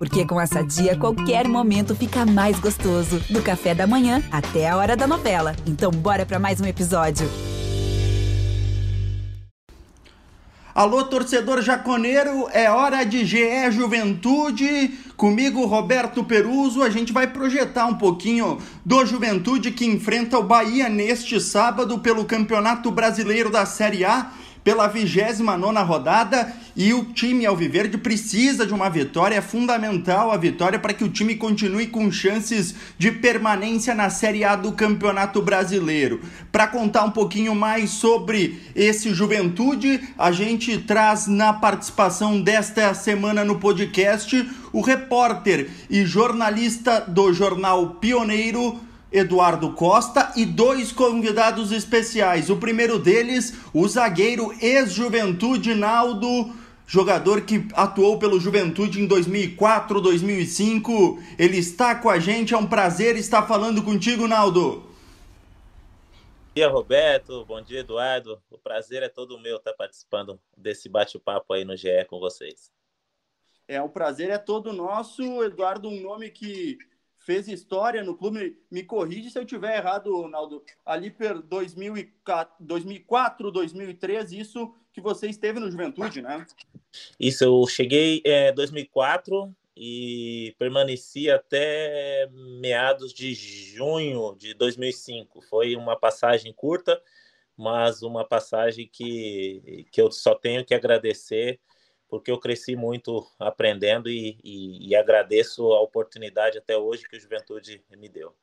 Porque com essa dia, qualquer momento fica mais gostoso. Do café da manhã até a hora da novela. Então, bora para mais um episódio. Alô, torcedor jaconeiro, é hora de GE Juventude. Comigo, Roberto Peruso, a gente vai projetar um pouquinho do Juventude que enfrenta o Bahia neste sábado pelo Campeonato Brasileiro da Série A pela 29 rodada e o time Alviverde precisa de uma vitória, é fundamental a vitória para que o time continue com chances de permanência na Série A do Campeonato Brasileiro. Para contar um pouquinho mais sobre esse Juventude, a gente traz na participação desta semana no podcast o repórter e jornalista do jornal Pioneiro, Eduardo Costa e dois convidados especiais. O primeiro deles, o zagueiro ex-Juventude Naldo, jogador que atuou pelo Juventude em 2004, 2005. Ele está com a gente, é um prazer estar falando contigo, Naldo. Bom dia, Roberto. Bom dia, Eduardo. O prazer é todo meu estar participando desse bate-papo aí no GE com vocês. É, o prazer é todo nosso, Eduardo, um nome que fez história no clube. Me corrige se eu tiver errado, Naldo. Ali por 2004, 2003, isso que você esteve no Juventude, né? Isso, eu cheguei em é, 2004 e permaneci até meados de junho de 2005. Foi uma passagem curta, mas uma passagem que, que eu só tenho que agradecer porque eu cresci muito aprendendo e, e, e, agradeço a oportunidade até hoje que o Juventude me deu.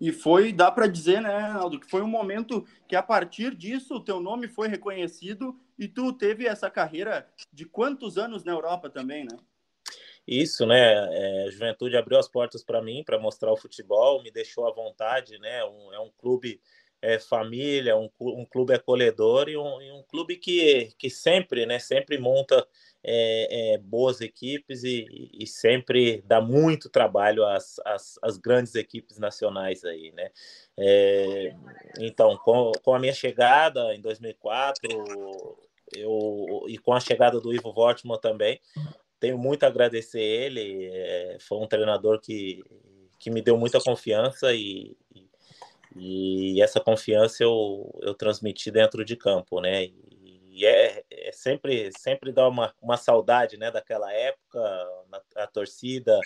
E foi, dá para dizer, né, Aldo, que foi um momento que a partir disso o teu nome foi reconhecido e tu teve essa carreira de quantos anos na Europa também, né? Isso, né? É, a Juventude abriu as portas para mim para mostrar o futebol, me deixou à vontade, né? Um, é um clube é, família, um, um clube acolhedor e um, e um, clube que, que sempre, né, sempre monta é, é, boas equipes e, e, sempre dá muito trabalho às, às, às grandes equipes nacionais aí, né? É, então, com, com a minha chegada em 2004 eu, e com a chegada do Ivo Wortmann também, tenho muito a agradecer ele, é, foi um treinador que, que me deu muita confiança e, e essa confiança eu, eu transmiti dentro de campo, né? E é, é sempre, sempre dá uma, uma saudade, né, daquela época, a, a torcida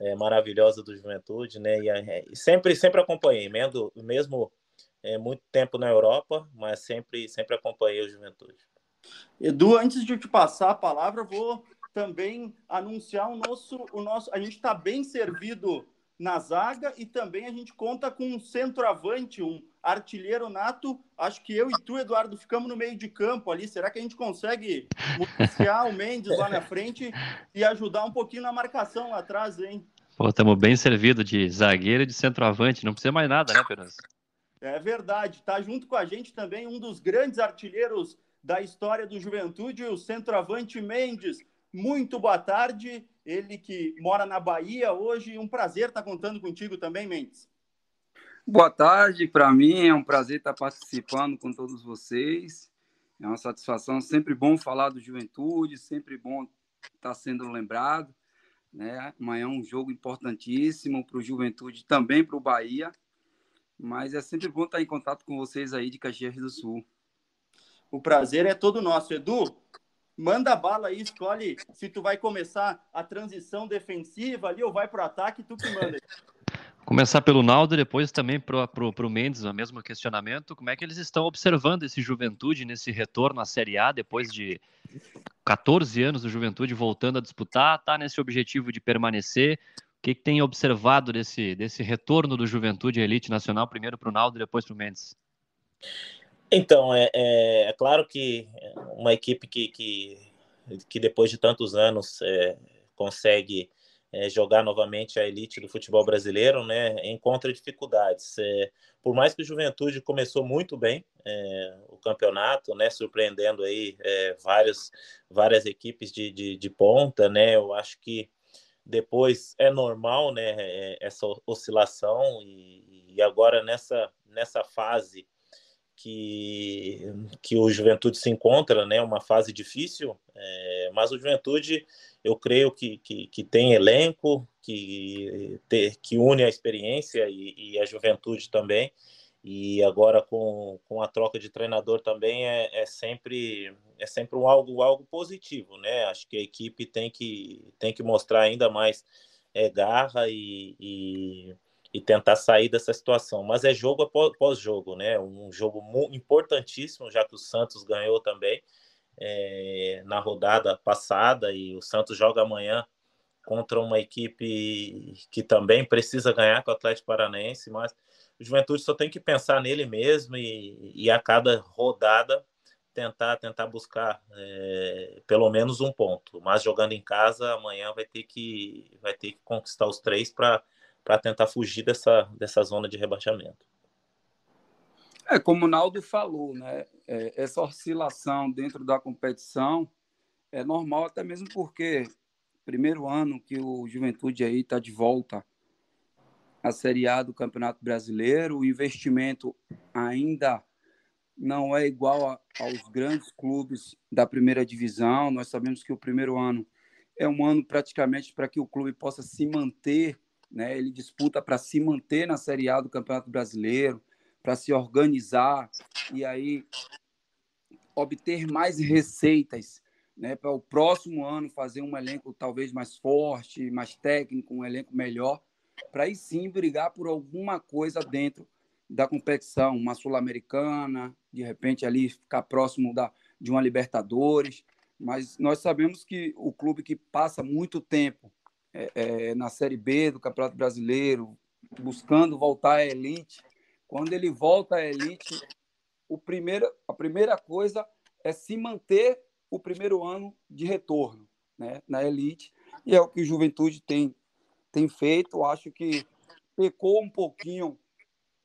é, maravilhosa do Juventude, né? E, é, sempre, sempre acompanhei, mesmo, mesmo é, muito tempo na Europa, mas sempre, sempre acompanhei o Juventude. Edu, antes de eu te passar a palavra, vou também anunciar o nosso, o nosso. A gente está bem servido na zaga e também a gente conta com um centroavante, um artilheiro nato. Acho que eu e tu, Eduardo, ficamos no meio de campo ali. Será que a gente consegue municiar o Mendes lá na frente e ajudar um pouquinho na marcação lá atrás, hein? Pô, estamos bem servidos de zagueiro e de centroavante. Não precisa mais nada, né, Pedro? É verdade. Tá junto com a gente também um dos grandes artilheiros da história do Juventude, o centroavante Mendes. Muito boa tarde ele que mora na Bahia hoje. Um prazer estar contando contigo também, Mendes. Boa tarde, para mim é um prazer estar participando com todos vocês. É uma satisfação, sempre bom falar do Juventude, sempre bom estar sendo lembrado. Né? Amanhã é um jogo importantíssimo para o Juventude, também para o Bahia. Mas é sempre bom estar em contato com vocês aí de Caxias do Sul. O prazer é todo nosso. Edu, manda bala aí, escolhe se tu vai começar a transição defensiva ali ou vai para o ataque, tu que manda. Começar pelo Naldo, depois também para o Mendes, o mesmo questionamento. Como é que eles estão observando esse Juventude nesse retorno à Série A depois de 14 anos do Juventude voltando a disputar? Está nesse objetivo de permanecer? O que, que tem observado desse, desse retorno do Juventude à elite nacional? Primeiro para o Naldo, depois para o Mendes. Então, é, é, é, claro que uma equipe que, que, que depois de tantos anos é, consegue é, jogar novamente a elite do futebol brasileiro, né, encontra dificuldades. É, por mais que o Juventude começou muito bem é, o campeonato, né, surpreendendo aí várias, várias equipes de, de, de ponta, né, eu acho que depois é normal, né, essa oscilação e, e agora nessa, nessa fase que, que o Juventude se encontra, né? Uma fase difícil, é, mas o Juventude, eu creio que, que, que tem elenco, que, que une a experiência e, e, a juventude também. E agora com, com a troca de treinador também é, é sempre é sempre um algo algo positivo, né? Acho que a equipe tem que tem que mostrar ainda mais é, garra e, e e tentar sair dessa situação. Mas é jogo após jogo, né? Um jogo importantíssimo, já que o Santos ganhou também é, na rodada passada e o Santos joga amanhã contra uma equipe que também precisa ganhar com o Atlético Paranaense, mas o Juventude só tem que pensar nele mesmo e, e a cada rodada tentar tentar buscar é, pelo menos um ponto. Mas jogando em casa amanhã vai ter que vai ter que conquistar os três para para tentar fugir dessa, dessa zona de rebaixamento. É, como o Naldo falou, né? É, essa oscilação dentro da competição é normal, até mesmo porque primeiro ano que o Juventude aí está de volta à Série A do Campeonato Brasileiro, o investimento ainda não é igual a, aos grandes clubes da primeira divisão. Nós sabemos que o primeiro ano é um ano praticamente para que o clube possa se manter né? Ele disputa para se manter na Série A do Campeonato Brasileiro, para se organizar e aí obter mais receitas, né? Para o próximo ano fazer um elenco talvez mais forte, mais técnico, um elenco melhor, para aí sim brigar por alguma coisa dentro da competição, uma sul-americana, de repente ali ficar próximo da de uma Libertadores, mas nós sabemos que o clube que passa muito tempo é, é, na Série B do Campeonato Brasileiro, buscando voltar à elite. Quando ele volta à elite, o primeiro, a primeira coisa é se manter o primeiro ano de retorno né, na elite. E é o que o Juventude tem, tem feito. Acho que pecou um pouquinho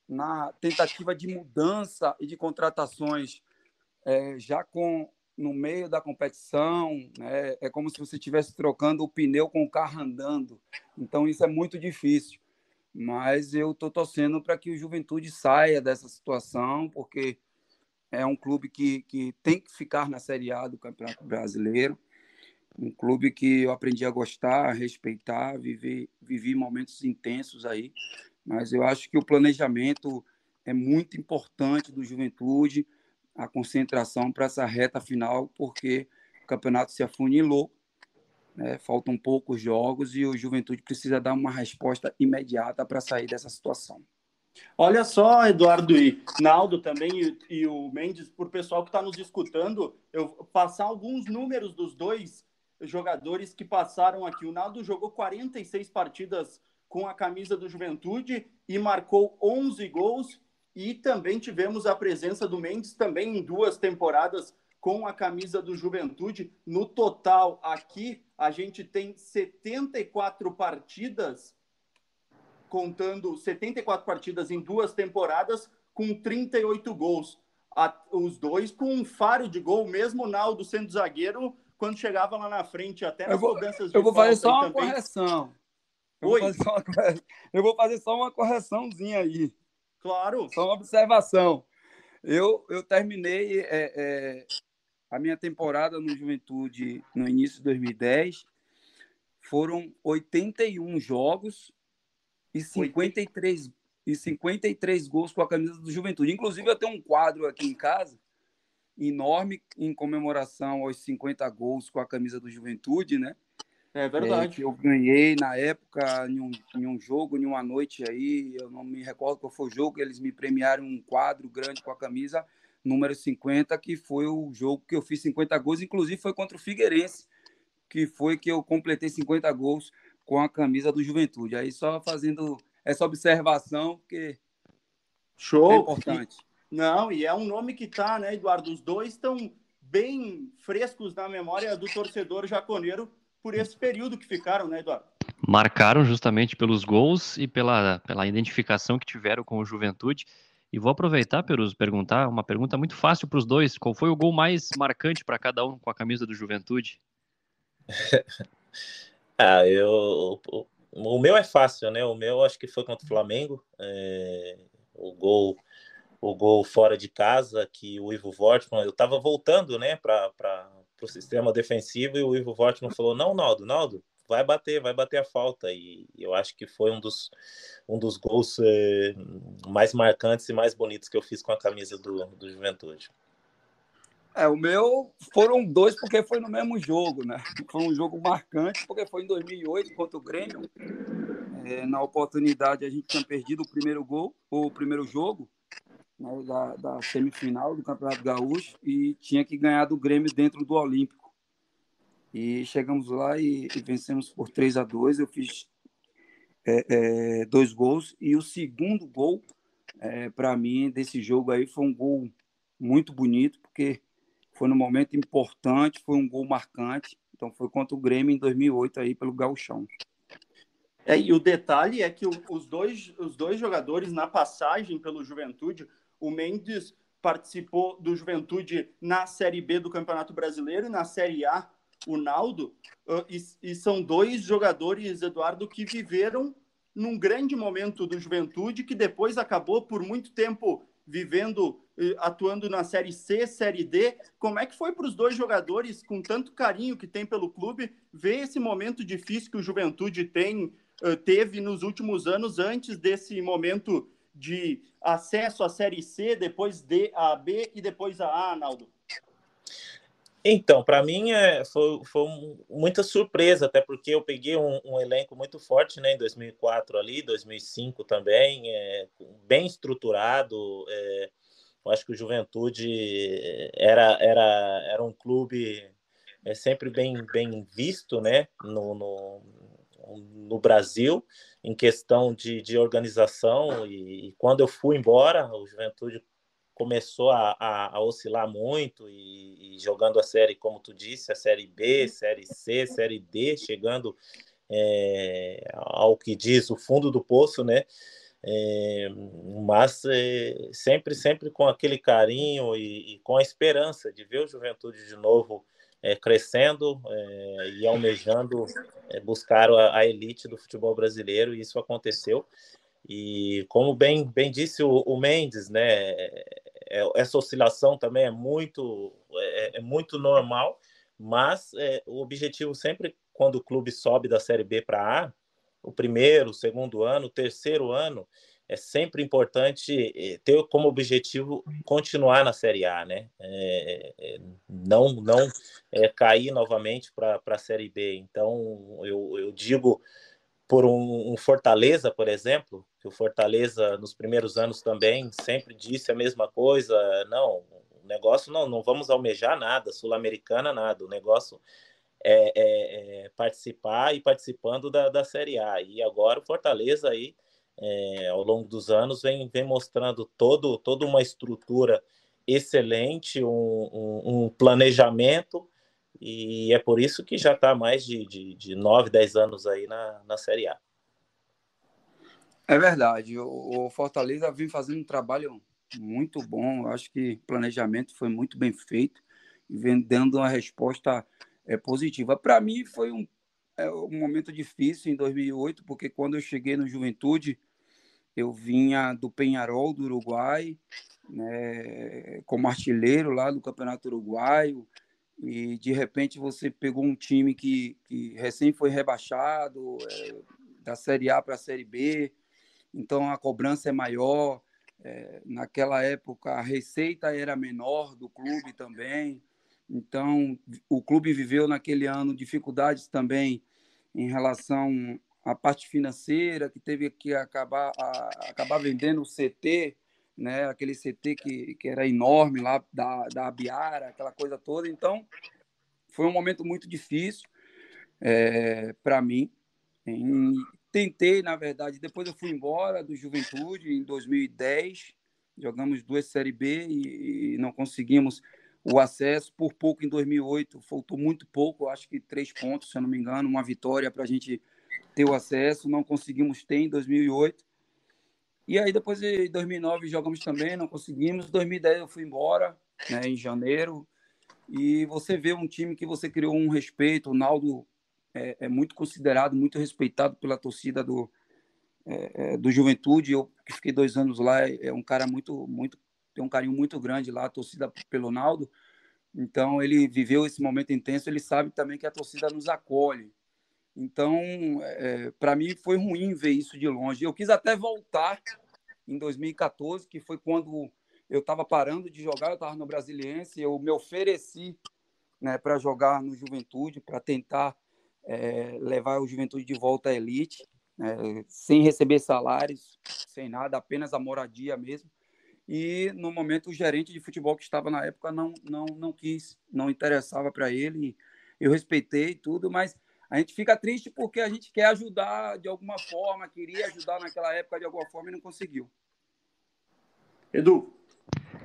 na tentativa de mudança e de contratações é, já com no meio da competição, né? é como se você estivesse trocando o pneu com o carro andando. Então, isso é muito difícil. Mas eu estou torcendo para que o Juventude saia dessa situação, porque é um clube que, que tem que ficar na Série A do Campeonato Brasileiro. Um clube que eu aprendi a gostar, a respeitar, viver, vivi momentos intensos aí. Mas eu acho que o planejamento é muito importante do Juventude a concentração para essa reta final, porque o campeonato se afunilou, né? faltam poucos jogos e o Juventude precisa dar uma resposta imediata para sair dessa situação. Olha só, Eduardo e Naldo também e, e o Mendes, por pessoal que está nos escutando, eu passar alguns números dos dois jogadores que passaram aqui. O Naldo jogou 46 partidas com a camisa do Juventude e marcou 11 gols e também tivemos a presença do Mendes também em duas temporadas com a camisa do Juventude. No total, aqui a gente tem 74 partidas, contando 74 partidas em duas temporadas, com 38 gols. A, os dois com um faro de gol, mesmo o Naldo sendo zagueiro, quando chegava lá na frente, até nas eu vou, cobranças de Eu vou fazer só uma também. correção. Eu Oi? Vou uma, eu vou fazer só uma correçãozinha aí. Claro. Só uma observação. Eu, eu terminei é, é, a minha temporada no Juventude no início de 2010. Foram 81 jogos e 53, e 53 gols com a camisa do Juventude. Inclusive, eu tenho um quadro aqui em casa enorme em comemoração aos 50 gols com a camisa do Juventude, né? É verdade. É, que eu ganhei na época em um, em um, jogo, em uma noite aí, eu não me recordo qual foi o jogo, eles me premiaram um quadro grande com a camisa número 50, que foi o jogo que eu fiz 50 gols, inclusive foi contra o Figueirense, que foi que eu completei 50 gols com a camisa do Juventude. Aí só fazendo essa observação, porque Show. é importante. E, não, e é um nome que tá, né, Eduardo? Os dois estão bem frescos na memória do torcedor jaconeiro por esse período que ficaram, né, Eduardo? Marcaram justamente pelos gols e pela, pela identificação que tiveram com o Juventude. E vou aproveitar, Peruso, perguntar uma pergunta muito fácil para os dois. Qual foi o gol mais marcante para cada um com a camisa do Juventude? ah, eu. O, meu é fácil, né? O meu acho que foi contra o Flamengo. É, o gol o gol fora de casa, que o Ivo Wortmann, eu estava voltando né, para o sistema defensivo e o Ivo Wortmann falou: Não, Naldo, Naldo, vai bater, vai bater a falta. E eu acho que foi um dos, um dos gols eh, mais marcantes e mais bonitos que eu fiz com a camisa do, do Juventude. É, o meu foram dois porque foi no mesmo jogo, né? Foi um jogo marcante porque foi em 2008 contra o Grêmio. É, na oportunidade a gente tinha perdido o primeiro gol, o primeiro jogo né, da, da, semifinal do Campeonato Gaúcho e tinha que ganhar do Grêmio dentro do Olímpico. E chegamos lá e, e vencemos por 3 a 2 Eu fiz é, é, dois gols e o segundo gol, é, para mim, desse jogo aí foi um gol muito bonito, porque foi num momento importante, foi um gol marcante. Então foi contra o Grêmio em 2008 aí pelo Gauchão. É, e o detalhe é que o, os, dois, os dois jogadores na passagem pelo Juventude, o Mendes participou do Juventude na Série B do Campeonato Brasileiro e na Série A o Naldo, e, e, são dois jogadores, Eduardo, que viveram num grande momento do Juventude, que depois acabou por muito tempo vivendo, atuando na Série C, Série D. Como é que foi para os dois jogadores, com tanto carinho que tem pelo clube, ver esse momento difícil que o Juventude tem, teve nos últimos anos, antes desse momento de acesso à Série C, depois D, a B e depois a A, Naldo? Então, para mim é, foi, foi muita surpresa, até porque eu peguei um, um, elenco muito forte né, em 2004 ali, 2005 também, é, bem estruturado. É, eu acho que o Juventude era, era, era um clube é, sempre bem, bem visto né, no, no, no Brasil, em questão de, de organização. E, e quando eu fui embora, o Juventude começou a, a, a oscilar muito e, e, jogando a série, como tu disse, a série B, série C, série D, chegando é, ao que diz o fundo do poço, né? É, mas é, sempre, sempre com aquele carinho e, e, com a esperança de ver o Juventude de novo é, crescendo é, e almejando é, buscar a, a elite do futebol brasileiro, e isso aconteceu. E como bem, bem disse o, o Mendes, né, é, essa oscilação também é muito, é, é muito normal, mas é, o objetivo sempre, quando o clube sobe da Série B para A, o primeiro, o segundo ano, o terceiro ano, é sempre importante é, ter como objetivo continuar na Série A, né? É, é, não não é, cair novamente para a Série B. Então, eu, eu digo por um, um, Fortaleza, por exemplo, que o Fortaleza nos primeiros anos também sempre disse a mesma coisa, não, o negócio não, não vamos almejar nada, sul-americana nada, o negócio é, é, é, participar e participando da, da Série A. E agora o Fortaleza aí, é, ao longo dos anos, vem, vem mostrando todo, toda uma estrutura excelente, um, um, um planejamento e é por isso que já está mais de, de, de 9, 10 anos aí na, na Série A. É verdade. O, Fortaleza vem fazendo um trabalho muito bom. Eu acho que o planejamento foi muito bem feito e vem dando uma resposta é, positiva. Para mim, foi um, é, um momento difícil em 2008, porque quando eu cheguei no Juventude, eu vinha do Penharol, do Uruguai, né, como artilheiro lá do Campeonato Uruguaio e de repente você pegou um time que, que recém foi rebaixado é, da Série A para a Série B, então a cobrança é maior. É, naquela época a receita era menor do clube também, então o clube viveu naquele ano dificuldades também em relação à parte financeira, que teve que acabar, a, acabar vendendo o CT né? Aquele CT que, que era enorme lá da, da Abiara, aquela coisa toda. Então, foi um momento muito difícil é, para mim. Tentei, na verdade, depois eu fui embora do Juventude em 2010. Jogamos duas Série B e, e não conseguimos o acesso. Por pouco em 2008, faltou muito pouco, acho que três pontos, se eu não me engano, uma vitória para a gente ter o acesso. Não conseguimos ter em 2008. E aí depois de 2009 jogamos também, não conseguimos. 2010 eu fui embora, né, em janeiro. E você vê um time que você criou um respeito. O Naldo é, é muito considerado, muito respeitado pela torcida do, é, é do Juventude. Eu que fiquei dois anos lá, é um cara muito, muito tenho um carinho muito grande lá, a torcida pelo Naldo. Então, ele viveu esse momento intenso, ele sabe também que a torcida nos acolhe. Então, é, para mim foi ruim ver isso de longe. Eu quis até voltar em 2014, que foi quando eu estava parando de jogar, eu estava no Brasiliense, eu me ofereci né, para jogar no Juventude, para tentar é, levar o Juventude de volta à elite, né, sem receber salários, sem nada, apenas a moradia mesmo. E no momento o gerente de futebol que estava na época não não não quis, não interessava para ele. Eu respeitei tudo, mas a gente fica triste porque a gente quer ajudar de alguma forma, queria ajudar naquela época de alguma forma e não conseguiu. Edu.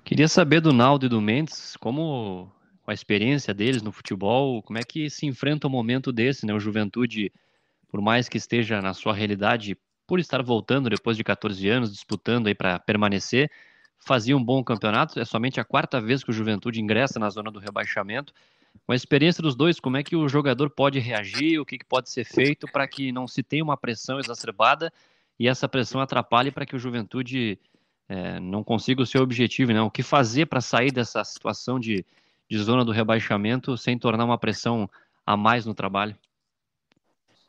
Queria saber do Naldo e do Mendes, como com a experiência deles no futebol, como é que se enfrenta um momento desse, né? O Juventude, por mais que esteja na sua realidade, por estar voltando depois de 14 anos, disputando aí para permanecer, fazia um bom campeonato, é somente a quarta vez que o Juventude ingressa na zona do rebaixamento. Com a experiência dos dois, como é que o jogador pode reagir, o que, que pode ser feito para que não se tenha uma pressão exacerbada e essa pressão atrapalhe para que o Juventude é, não consiga o seu objetivo, né? O que fazer para sair dessa situação de, de zona do rebaixamento sem tornar uma pressão a mais no trabalho?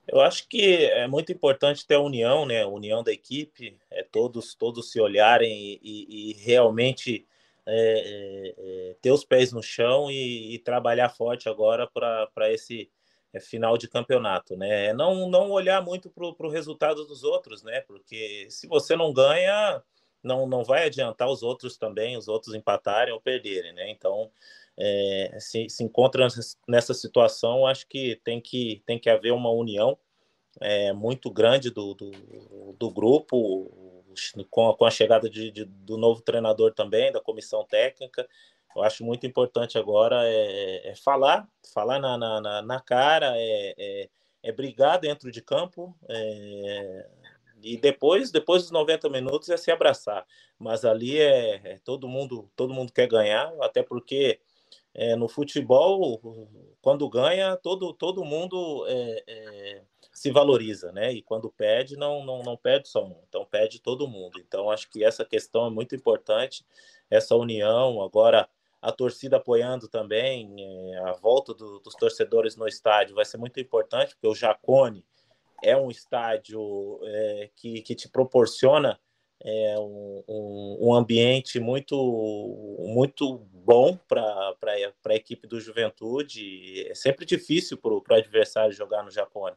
Eu acho que é muito importante ter a união, né? A união da equipe, é todos todos se olharem e, e, e realmente é, é, é ter os pés no chão e, e trabalhar forte agora para esse é, final de campeonato, né? É não não olhar muito para o resultado dos outros, né? Porque se você não ganha, não não vai adiantar os outros também, os outros empatarem ou perderem, né? Então é, se, se encontra nessa situação, acho que tem que, tem que haver uma união é, muito grande do, do, do grupo, com a, com a chegada de, de, do novo treinador também, da comissão técnica. Eu acho muito importante agora é, é falar, falar na, na, na cara, é, é, é, brigar dentro de campo, é, e depois, depois dos 90 minutos é se abraçar. Mas ali é, é todo mundo, todo mundo quer ganhar, até porque é, no futebol, quando ganha, todo, todo mundo é, é, se valoriza, né? E quando perde, não, não, não perde só um, então perde todo mundo. Então, acho que essa questão é muito importante, essa união. Agora, a torcida apoiando também, é, a volta do, dos torcedores no estádio vai ser muito importante, porque o Jacone é um estádio é, que, que te proporciona é um, um, um, ambiente muito muito bom para a equipe do Juventude. É sempre difícil para o adversário jogar no Japone.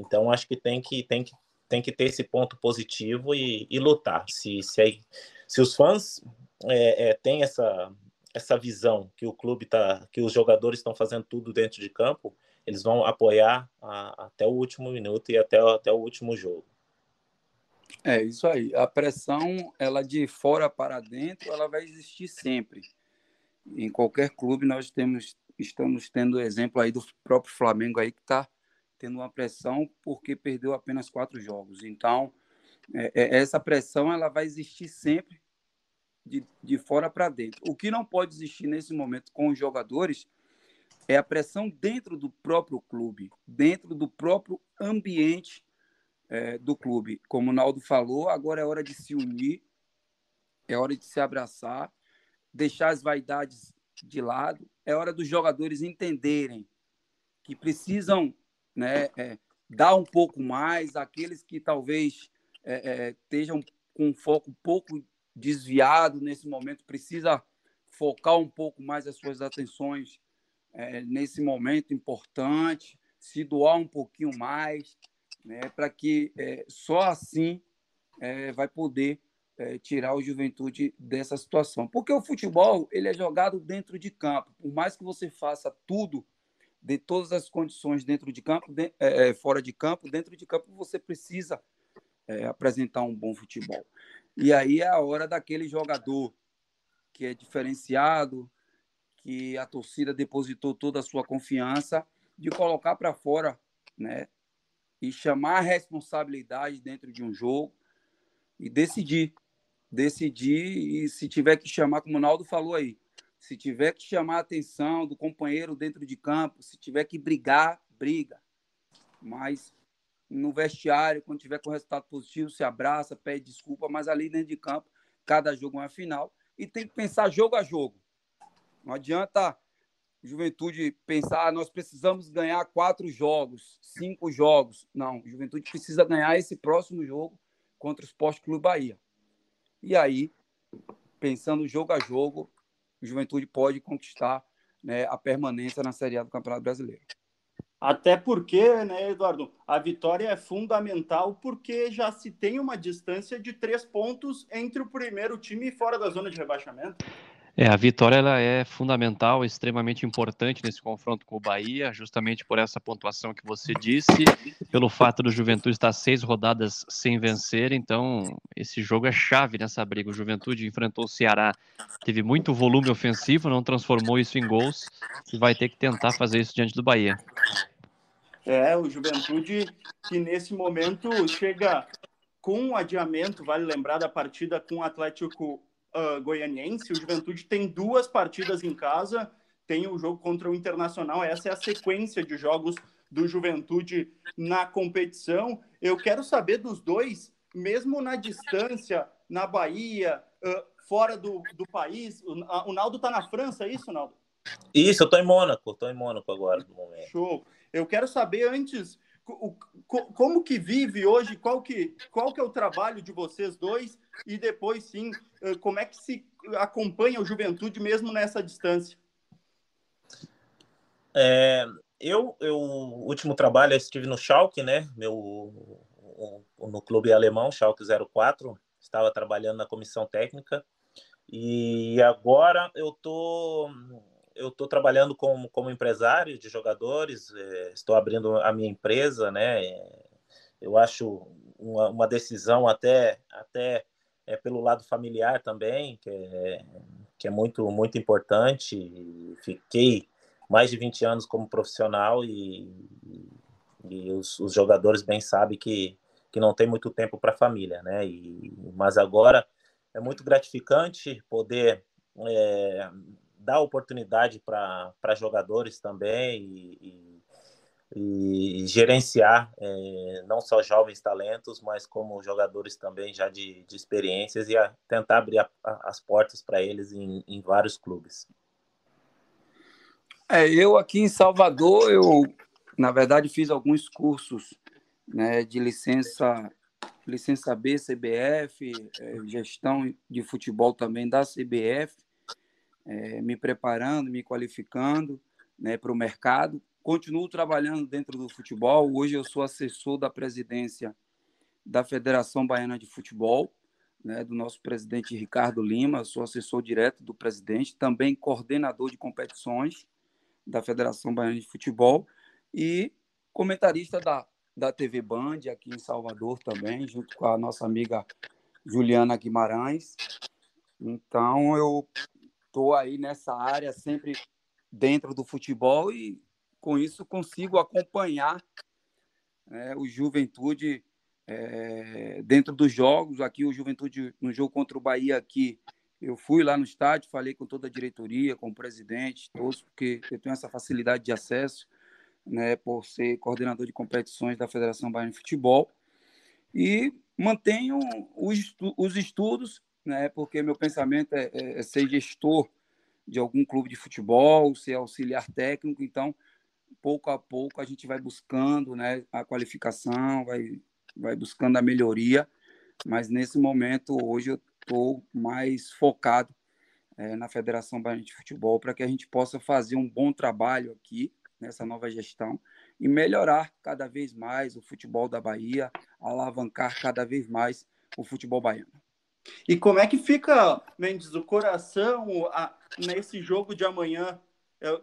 Então, acho que tem que, tem que, tem que ter esse ponto positivo e, e lutar. Se, se, se os fãs é, é, têm essa, essa visão que o clube tá, que os jogadores estão fazendo tudo dentro de campo, eles vão apoiar a, até o último minuto e até, até o último jogo. É isso aí. A pressão, ela de fora para dentro, ela vai existir sempre. Em qualquer clube nós temos, estamos tendo exemplo aí do próprio Flamengo aí que está tendo uma pressão porque perdeu apenas quatro jogos. Então, é, é, essa pressão ela vai existir sempre de, de fora para dentro. O que não pode existir nesse momento com os jogadores é a pressão dentro do próprio clube, dentro do próprio ambiente é, do clube. Como o Naldo falou, agora é hora de se unir, é hora de se abraçar, deixar as vaidades de lado, é hora dos jogadores entenderem que precisam né, é, dar um pouco mais, aqueles que talvez é, é estejam com um foco um pouco desviado nesse momento, precisa focar um pouco mais as suas atenções é, nesse momento importante, se doar um pouquinho mais, né, para que é, só assim vai poder é, tirar o Juventude dessa situação. Porque o futebol ele é jogado dentro de campo. Por mais que você faça tudo de todas as condições dentro de campo, de, é, fora de campo, dentro de campo você precisa é, apresentar um bom futebol. E aí é a hora daquele jogador que é diferenciado, que a torcida depositou toda a sua confiança, de colocar para fora né, e chamar a responsabilidade dentro de um jogo e decidir. Decidir e se tiver que chamar, como o Naldo falou aí, se tiver que chamar a atenção do companheiro dentro de campo, se tiver que brigar, briga. Mas no vestiário, quando tiver com resultado positivo, se abraça, pede desculpa, mas ali dentro de campo, cada jogo é uma final e tem que pensar jogo a jogo. Não adianta Juventude pensar, ah, nós precisamos ganhar quatro jogos, cinco jogos. Não, Juventude precisa ganhar esse próximo jogo contra o Esporte Clube Bahia. E aí, pensando jogo a jogo, o Juventude pode conquistar né, a permanência na Série A do Campeonato Brasileiro. Até porque, né, Eduardo, a vitória é fundamental porque já se tem uma distância de três pontos entre o primeiro time e fora da zona de rebaixamento. É, a vitória ela é fundamental, extremamente importante nesse confronto com o Bahia, justamente por essa pontuação que você disse, pelo fato do Juventude estar seis rodadas sem vencer, então esse jogo é chave nessa briga. O Juventude enfrentou o Ceará, teve muito volume ofensivo, não transformou isso em gols e vai ter que tentar fazer isso diante do Bahia. É, o Juventude que nesse momento chega com um adiamento, vale lembrar da partida com o Atlético uh, goianiense, o Juventude tem duas partidas em casa, tem o jogo contra o Internacional, essa é a sequência de jogos do Juventude na competição. Eu quero saber dos dois, mesmo na distância, na Bahia, uh, fora do, do país. O, o Naldo está na França, é isso, Naldo? Isso, eu estou em Mônaco, estou em Mônaco agora, no momento. Show. Eu quero saber antes o, como que vive hoje, qual que, qual que é o trabalho de vocês dois e depois, sim, eh, como é que se acompanha o Juventude mesmo nessa distância? É, eu, eu, o último trabalho eu estive no Schalke, né? Meu, no clube alemão, Schalke 04, estava trabalhando na comissão técnica e agora eu tô eu estou trabalhando como, como empresário de jogadores, é, estou abrindo a minha empresa, né? Eu acho uma, uma decisão até, até é, pelo lado familiar também, que é, que é muito, muito importante. Fiquei mais de 20 anos como profissional e, e, e os, os, jogadores bem sabem que, que não tem muito tempo para a família, né? E, mas agora é muito gratificante poder é, dar oportunidade para jogadores também e, e, e gerenciar é, não só jovens talentos, mas como jogadores também já de, de experiências e tentar abrir a, a, as portas para eles em, em vários clubes. É, eu aqui em Salvador, eu na verdade fiz alguns cursos né, de licença licença B, CBF, é, gestão de futebol também da CBF é, me preparando, me qualificando né, para o mercado. Continuo trabalhando dentro do futebol. Hoje eu sou assessor da presidência da Federação Baiana de Futebol, né, do nosso presidente Ricardo Lima. Sou assessor direto do presidente, também coordenador de competições da Federação Baiana de Futebol e comentarista da, da TV Band aqui em Salvador também, junto com a nossa amiga Juliana Guimarães. Então, eu estou aí nessa área sempre dentro do futebol e com isso consigo acompanhar né, o Juventude é, dentro dos jogos. Aqui o Juventude no jogo contra o Bahia aqui eu fui lá no estádio, falei com toda a diretoria, com o presidente, todos, porque eu tenho essa facilidade de acesso, né, por ser coordenador de competições da Federação Baiana de Futebol. E mantenho os, os estudos né? Porque meu pensamento é, é, é ser gestor de algum clube de futebol, ser auxiliar técnico. Então, pouco a pouco a gente vai buscando, né? A qualificação, vai, vai buscando a melhoria. Mas nesse momento, hoje eu estou mais focado é, na Federação Baiana de Futebol para que a gente possa fazer um bom trabalho aqui nessa nova gestão e melhorar cada vez mais o futebol da Bahia, alavancar cada vez mais o futebol baiano. E como é que fica, Mendes, o coração a, nesse jogo de amanhã? É,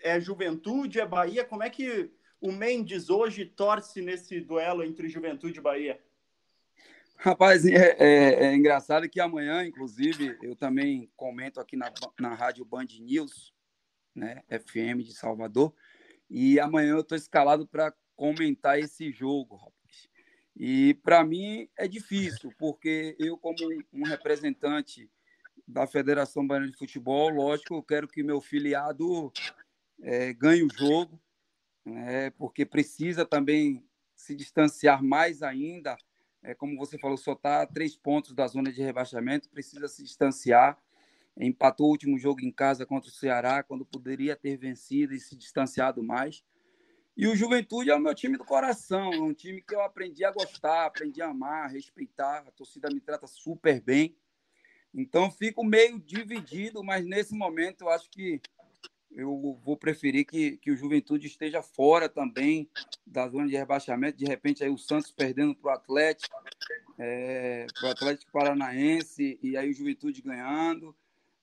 é Juventude, é Bahia? Como é que o Mendes hoje torce nesse duelo entre Juventude e Bahia? Rapaz, é, é, é, engraçado que amanhã, inclusive, eu também comento aqui na, na rádio Band News, né, FM de Salvador, e amanhã eu estou escalado para comentar esse jogo, rapaz. E para mim é difícil, porque eu, como um representante da Federação Baiana de Futebol, lógico, eu quero que meu filiado é, ganhe o jogo, né, porque precisa também se distanciar mais ainda. É, como você falou, só está a três pontos da zona de rebaixamento, precisa se distanciar. empatou o último jogo em casa contra o Ceará, quando poderia ter vencido e se distanciado mais. E o Juventude é o meu time do coração, é um time que eu aprendi a gostar, aprendi a amar, a respeitar. A torcida me trata super bem. Então fico meio dividido, mas nesse momento eu acho que eu vou preferir que, que o Juventude esteja fora também da zona de rebaixamento. De repente, aí o Santos perdendo para o Atlético, é, para o Atlético Paranaense, e aí o Juventude ganhando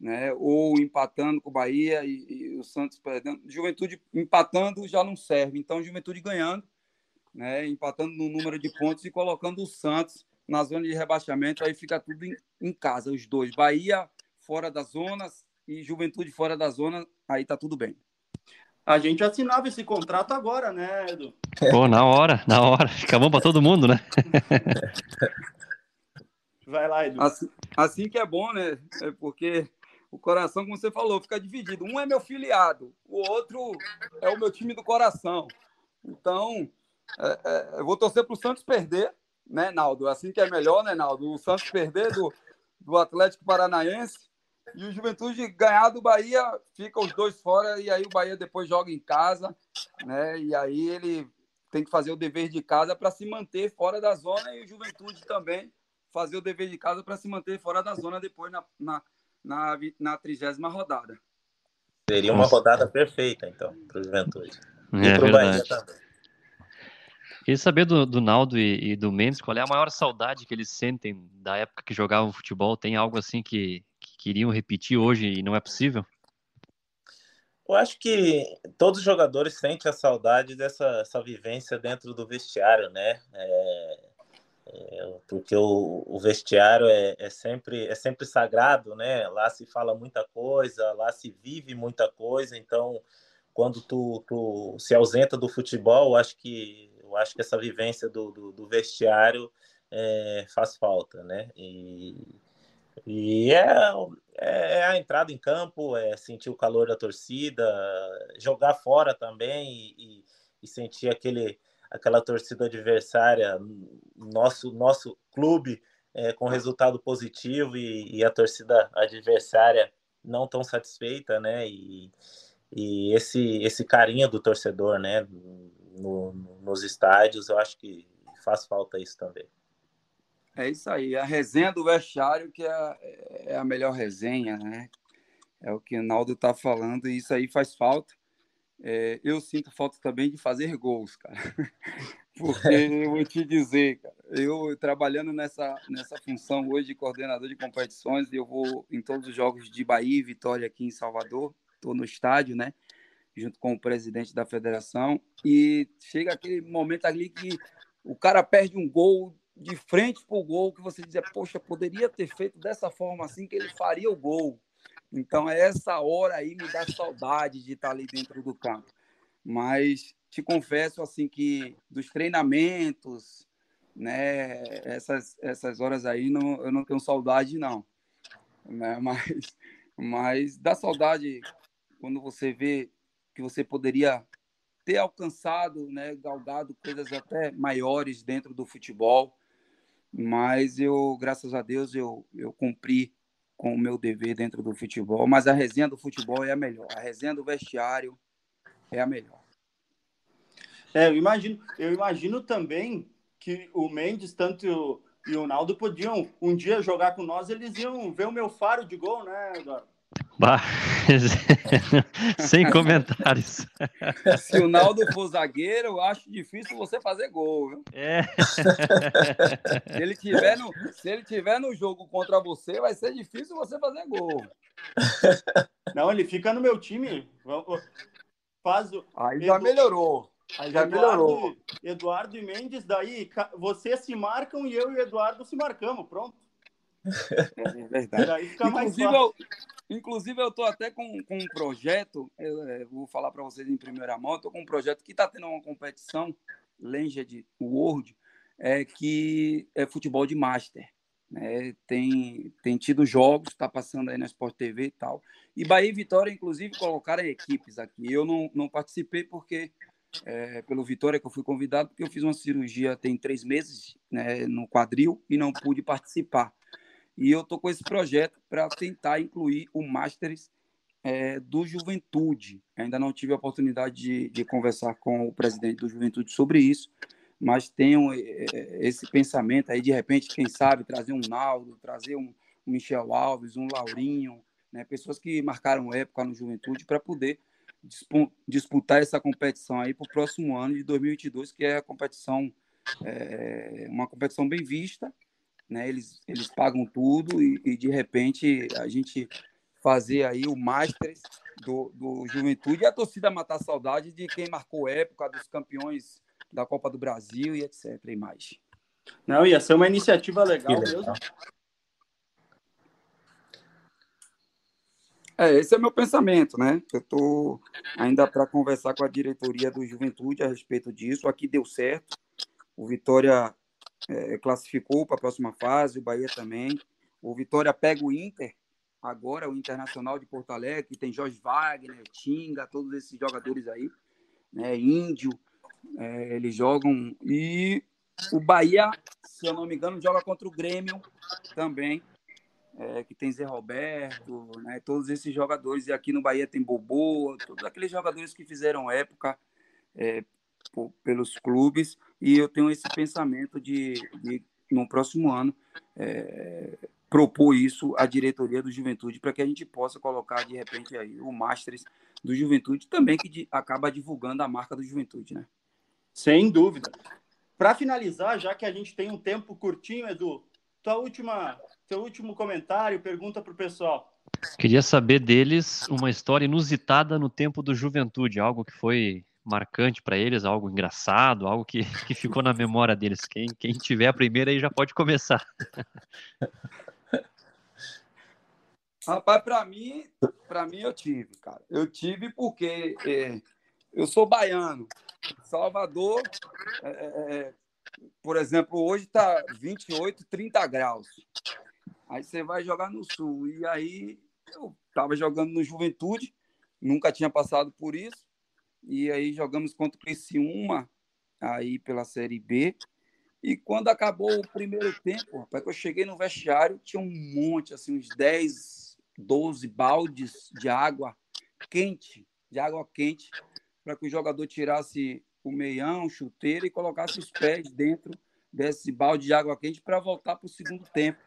né? ou empatando com o Bahia e, e, o Santos perdendo. Juventude empatando já não serve, então Juventude ganhando, né? empatando no número de pontos e colocando o Santos na zona de rebaixamento, aí fica tudo em, em casa, os dois. Bahia fora da zona e Juventude fora da zona, aí tá tudo bem. A gente assinava esse contrato agora, né, Edu? Pô, na hora, na hora. Fica bom para todo mundo, né? Vai lá, Edu. Assim, assim, que é bom, né? É porque o coração, como você falou, fica dividido. Um é meu filiado, o outro é o meu time do coração. Então, é, é, eu vou torcer para o Santos perder, né, Naldo? Assim que é melhor, né, Naldo? O Santos perder do, do Atlético Paranaense e o Juventude ganhar do Bahia, fica os dois fora e aí o Bahia depois joga em casa, né? E aí ele tem que fazer o dever de casa para se manter fora da zona e o Juventude também fazer o dever de casa para se manter fora da zona depois na, na, na, na trigésima rodada. Seria uma Nossa. rodada perfeita, então, para o Juventude. É, e para o Bahia também. Queria saber do, do Naldo e, e, do Mendes, qual é a maior saudade que eles sentem da época que jogavam futebol? Tem algo assim que, que queriam repetir hoje e não é possível? Eu acho que todos os jogadores sentem a saudade dessa vivência dentro do vestiário, né? É, é, porque o, o vestiário é, é, sempre, é sempre sagrado, né? Lá se fala muita coisa, lá se vive muita coisa, então quando tu, tu se ausenta do futebol, eu acho que, eu acho que essa vivência do, do, do vestiário é, faz falta, né? E, e é, é, a entrada em campo, é sentir o calor da torcida, jogar fora também e, e sentir aquele aquela torcida adversária, nosso, nosso clube é, com resultado positivo e, e, a torcida adversária não tão satisfeita, né? E, e esse, esse carinho do torcedor, né? No, nos estádios, eu acho que faz falta isso também. É isso aí, a resenha do vestiário que é, é a melhor resenha, né? É o que o Naldo está falando e isso aí faz falta. É, eu sinto falta também de fazer gols, cara. Porque eu vou te dizer, cara, eu trabalhando nessa, nessa função hoje de coordenador de competições, eu vou em todos os jogos de Bahia e Vitória aqui em Salvador, estou no estádio, né? Junto com o presidente da federação, e chega aquele momento ali que o cara perde um gol de frente para o gol, que você diz, poxa, poderia ter feito dessa forma assim que ele faria o gol. Então, essa hora aí me dá saudade de estar ali dentro do campo. Mas te confesso assim que dos treinamentos, né, essas, essas horas aí não, eu não tenho saudade não. Né? Mas, mas dá saudade quando você vê que você poderia ter alcançado, né, galgado coisas até maiores dentro do futebol. Mas eu, graças a Deus, eu, eu cumpri com o meu dever dentro do futebol, mas a resenha do futebol é a melhor. A resenha do vestiário é a melhor. É, eu imagino, eu imagino também que o Mendes, tanto e o Naldo podiam um dia jogar com nós, eles iam ver o meu faro de gol, né, Eduardo? Bah, sem comentários. Se o Naldo for zagueiro, eu acho difícil você fazer gol, viu? É. Se ele tiver no, se ele tiver no jogo contra você, vai ser difícil você fazer gol. Não, ele fica no meu time. Faz o... Aí já melhorou. Aí já Eduardo, melhorou. Eduardo e Mendes, daí vocês se marcam e eu e o Eduardo se marcamos, pronto. É verdade. Inclusive, eu, inclusive, eu estou até com, com um projeto, eu, é, vou falar para vocês em primeira mão, estou com um projeto que está tendo uma competição, Legend World, é, que é futebol de Master. Né? Tem, tem tido jogos, está passando aí na Sport TV e tal. E Bahia e Vitória, inclusive, colocaram equipes aqui. Eu não, não participei porque é, pelo Vitória que eu fui convidado, porque eu fiz uma cirurgia tem três meses né, no quadril e não pude participar. E eu estou com esse projeto para tentar incluir o Masters é, do Juventude. Ainda não tive a oportunidade de, de, conversar com o presidente do Juventude sobre isso, mas tenho é, é, esse pensamento aí, de repente, quem sabe, trazer um Naldo, trazer um, um Michel Alves, um Laurinho, né, pessoas que marcaram época no Juventude para poder disputar essa competição aí para o próximo ano de 2022, que é a competição, é, uma competição bem vista, né? Eles, eles pagam tudo e, e de repente a gente fazer aí o Masters do, do Juventude e a torcida matar saudade de quem marcou época dos campeões da Copa do Brasil e etc. e mais. Não, ia ser uma iniciativa legal, legal. mesmo. É, esse é meu pensamento, né? Eu estou ainda para conversar com a diretoria do Juventude a respeito disso. Aqui deu certo. O Vitória é, classificou para a próxima fase, o Bahia também. O Vitória pega o Inter, agora o Internacional de Porto Alegre, que tem Jorge Wagner, Tinga, todos esses jogadores aí, né? Índio, é, eles jogam. E o Bahia, se eu não me engano, joga contra o Grêmio também é, que tem Zé Roberto, né, todos esses jogadores. E aqui no Bahia tem Bobô, todos aqueles jogadores que fizeram época é, pelos clubes. E eu tenho esse pensamento de, de no próximo ano, é, propor isso à diretoria do Juventude para que a gente possa colocar, de repente, aí o Masters do Juventude também, que de, acaba divulgando a marca do Juventude, né? Sem dúvida. Para finalizar, já que a gente tem um tempo curtinho, Edu, tua última seu último comentário, pergunta para o pessoal. Queria saber deles uma história inusitada no tempo do Juventude, algo que foi marcante para eles, algo engraçado, algo que, que ficou na memória deles. Quem, quem tiver a primeira aí já pode começar. Rapaz, para mim, para mim eu tive, cara. Eu tive porque é, eu sou baiano. Salvador, é, é, é por exemplo, hoje está 28, 30 graus. Aí você vai jogar no Sul. E aí eu estava jogando no Juventude, nunca tinha passado por isso. E aí jogamos contra o Criciúma, aí pela Série B. E quando acabou o primeiro tempo, rapaz, que eu cheguei no vestiário, tinha um monte, assim, uns 10, 12 baldes de água quente, de água quente, para que o jogador tirasse o meião, chuteiro e colocasse os pés dentro desse balde de água quente para voltar para o segundo tempo.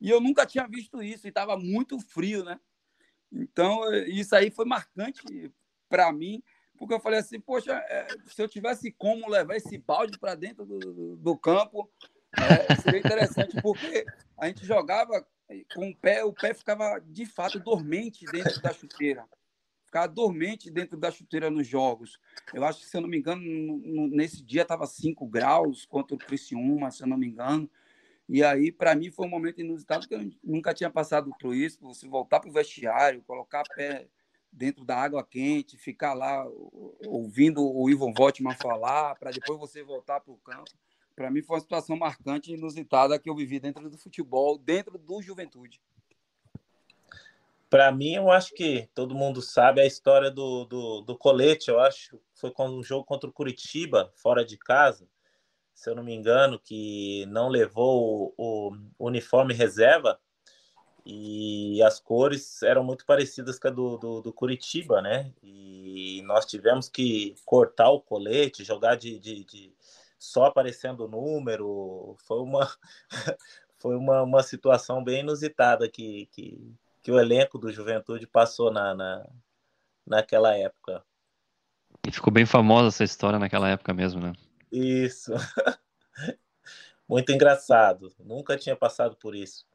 E eu nunca tinha visto isso, e estava muito frio, né? Então, isso aí foi marcante para mim, porque eu falei assim, poxa, é, se eu tivesse como levar esse balde para dentro do, do, do campo, é, seria interessante, porque a gente jogava com o pé, o pé ficava de fato dormente dentro da chuteira. Ficava dormente dentro da chuteira nos jogos. Eu acho que, se eu não me engano, nesse dia estava 5 graus contra o Criciúma, se eu não me engano. E aí, para mim, foi um momento inusitado, porque eu nunca tinha passado por isso. Você voltar para o vestiário, colocar pé dentro da água quente, ficar lá ouvindo o Ivan Voltman falar, para depois você voltar para o campo. Para mim, foi uma situação marcante e inusitada que eu vivi dentro do futebol, dentro do Juventude. Para mim, eu acho que todo mundo sabe a história do, do, do colete. Eu acho foi quando um jogo contra o Curitiba, fora de casa se eu não me engano, que não levou o, o uniforme reserva e as cores eram muito parecidas com a do, do, do, Curitiba, né? E nós tivemos que cortar o colete, jogar de, de, de só aparecendo o número. Foi uma, foi uma, uma situação bem inusitada que, que, que o elenco do Juventude passou na, na, naquela época. E ficou bem famosa essa história naquela época mesmo, né? Isso. Muito engraçado. Nunca tinha passado por isso.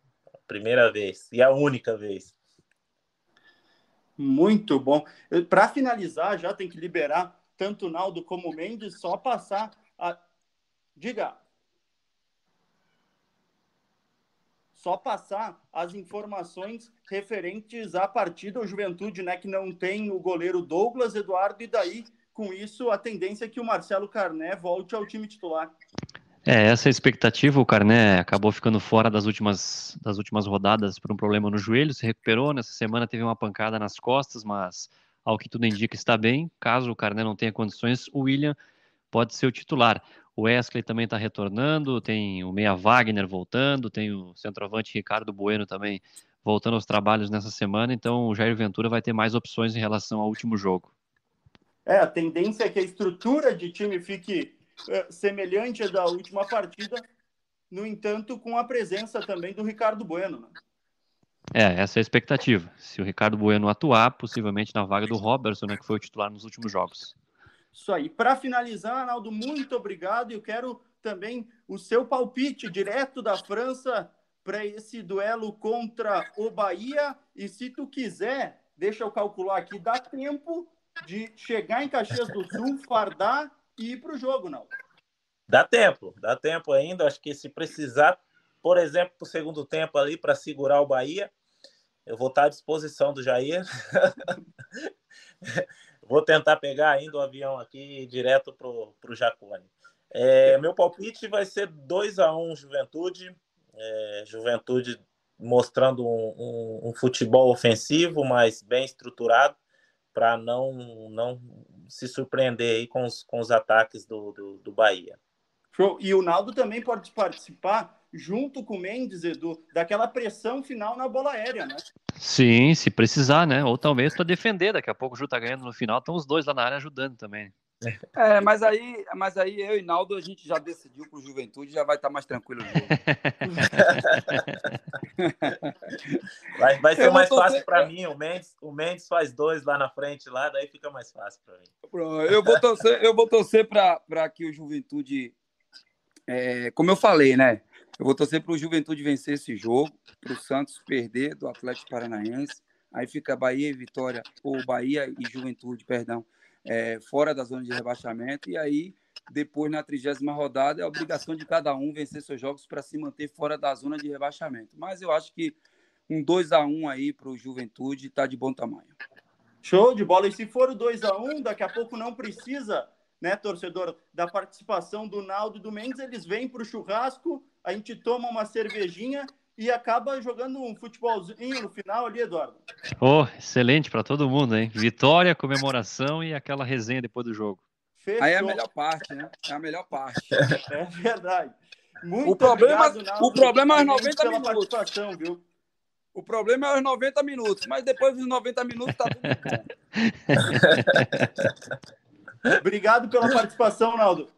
Primeira vez. E a única vez. Muito bom. Para finalizar, já tem que liberar tanto Naldo como Mendes, só passar a. Diga. Só passar as informações referentes à partida, o Juventude, né? Que não tem o goleiro Douglas Eduardo, e daí com isso, a tendência é que o Marcelo Carné volte ao time titular. É, essa é a expectativa. O Carné acabou ficando fora das últimas, das últimas rodadas por um problema no joelho, se recuperou. Nessa semana teve uma pancada nas costas, mas ao que tudo indica está bem. Caso o Carné não tenha condições, o William pode ser o titular. O Wesley também está retornando, tem o Meia Wagner voltando, tem o centroavante Ricardo Bueno também voltando aos trabalhos nessa semana, então o Jair Ventura vai ter mais opções em relação ao último jogo. É, a tendência é que a estrutura de time fique semelhante à da última partida, no entanto, com a presença também do Ricardo Bueno. Né? É, essa é a expectativa. Se o Ricardo Bueno atuar, possivelmente na vaga do Robertson, né, que foi o titular nos últimos jogos. Isso aí. Para finalizar, Arnaldo, muito obrigado. Eu quero também o seu palpite direto da França para esse duelo contra o Bahia. E se tu quiser, deixa eu calcular aqui, dá tempo de chegar em Caxias do Sul, fardar e ir para o jogo, não? Dá tempo, dá tempo ainda. Acho que se precisar, por exemplo, para o segundo tempo ali para segurar o Bahia, eu vou estar à disposição do Jair. vou tentar pegar ainda o avião aqui direto para o Jacone. É, meu palpite vai ser 2 a 1 um, Juventude. É, Juventude mostrando um, um, um, futebol ofensivo, mas bem estruturado, para não, não se surpreender aí com os, com os ataques do, do, do Bahia. Show. E o Naldo também pode participar junto com o Mendes, Edu, daquela pressão final na bola aérea, né? Sim, se precisar, né? Ou talvez para defender, daqui a pouco o Ju tá ganhando no final, estão os dois lá na área ajudando também. É, mas aí, mas aí eu e Naldo a gente já decidiu pro Juventude, já vai estar tá mais tranquilo. vai, vai ser mais fácil para mim. O Mendes, o Mendes faz dois lá na frente, lá, daí fica mais fácil para mim. Eu vou torcer, eu vou torcer para que o Juventude, é, como eu falei, né? Eu vou torcer para o Juventude vencer esse jogo, para o Santos perder do Atlético Paranaense. Aí fica Bahia e Vitória, ou Bahia e Juventude, perdão, é, fora da zona de rebaixamento. E aí, depois, na trigésima rodada, é a obrigação de cada um vencer seus jogos para se manter fora da zona de rebaixamento. Mas eu acho que um 2 a 1 aí para o Juventude está de bom tamanho. Show de bola. E se for o 2 a 1 daqui a pouco não precisa né, torcedor, da participação do Naldo e do Mendes, eles vêm para o churrasco, a gente toma uma cervejinha e acaba jogando um futebolzinho no final ali, Eduardo. Oh, excelente para todo mundo, hein? Vitória, comemoração e aquela resenha depois do jogo. Fechou. Aí é a melhor parte, né? É a melhor parte. É verdade. Muito o problema, obrigado, Naldo, o problema é os 90 minutos. Participação, viu? O problema é os 90 minutos, mas depois dos 90 minutos tá tudo bom. Obrigado pela participação, Naldo.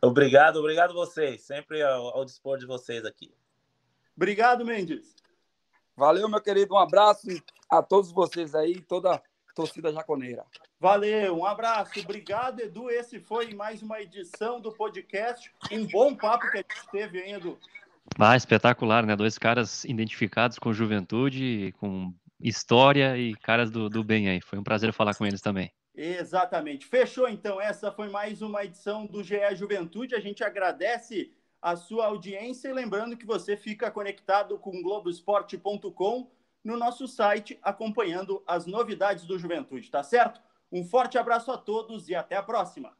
Obrigado, obrigado vocês. Sempre ao, ao, dispor de vocês aqui. Obrigado, Mendes. Valeu, meu querido. Um abraço a todos vocês aí, toda a torcida jaconeira. Valeu, um abraço. Obrigado, Edu. Esse foi mais uma edição do podcast. Um bom papo que a gente teve, hein, Edu? Ah, espetacular, né? Dois caras identificados com juventude, com história e caras do, do bem aí. Foi um prazer falar com eles também. Exatamente. Fechou então. Essa foi mais uma edição do GE Juventude. A gente agradece a sua audiência e lembrando que você fica conectado com Globoesporte.com no nosso site acompanhando as novidades do Juventude, tá certo? Um forte abraço a todos e até a próxima.